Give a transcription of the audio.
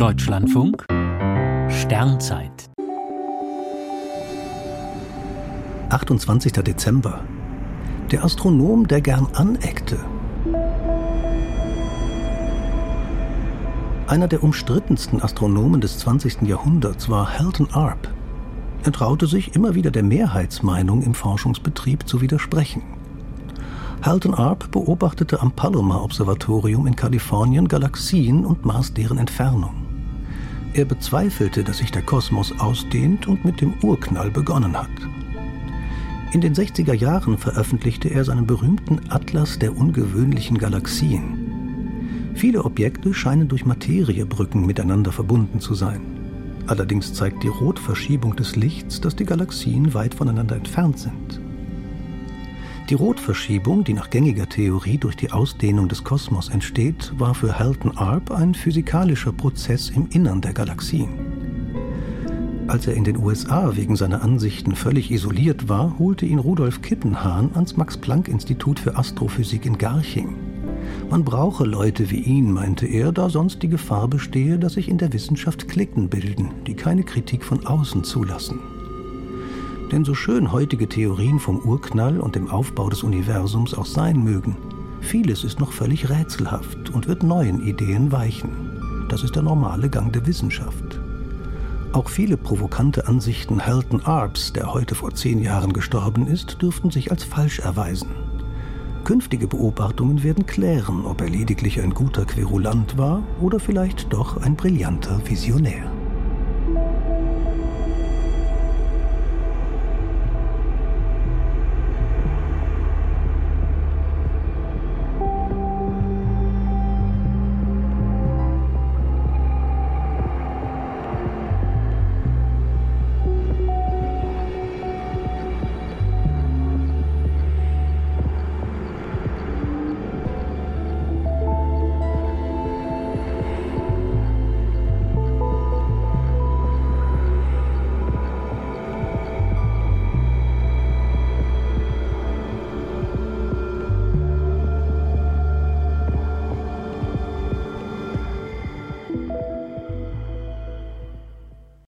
Deutschlandfunk Sternzeit 28. Dezember. Der Astronom, der gern aneckte. Einer der umstrittensten Astronomen des 20. Jahrhunderts war Halton Arp. Er traute sich immer wieder der Mehrheitsmeinung im Forschungsbetrieb zu widersprechen. Halton Arp beobachtete am Palomar-Observatorium in Kalifornien Galaxien und maß deren Entfernung. Er bezweifelte, dass sich der Kosmos ausdehnt und mit dem Urknall begonnen hat. In den 60er Jahren veröffentlichte er seinen berühmten Atlas der ungewöhnlichen Galaxien. Viele Objekte scheinen durch Materiebrücken miteinander verbunden zu sein. Allerdings zeigt die Rotverschiebung des Lichts, dass die Galaxien weit voneinander entfernt sind. Die Rotverschiebung, die nach gängiger Theorie durch die Ausdehnung des Kosmos entsteht, war für Halton Arp ein physikalischer Prozess im Innern der Galaxien. Als er in den USA wegen seiner Ansichten völlig isoliert war, holte ihn Rudolf Kippenhahn ans Max-Planck-Institut für Astrophysik in Garching. Man brauche Leute wie ihn, meinte er, da sonst die Gefahr bestehe, dass sich in der Wissenschaft Klicken bilden, die keine Kritik von außen zulassen. Denn so schön heutige Theorien vom Urknall und dem Aufbau des Universums auch sein mögen, vieles ist noch völlig rätselhaft und wird neuen Ideen weichen. Das ist der normale Gang der Wissenschaft. Auch viele provokante Ansichten Halton Arps, der heute vor zehn Jahren gestorben ist, dürften sich als falsch erweisen. Künftige Beobachtungen werden klären, ob er lediglich ein guter Querulant war oder vielleicht doch ein brillanter Visionär.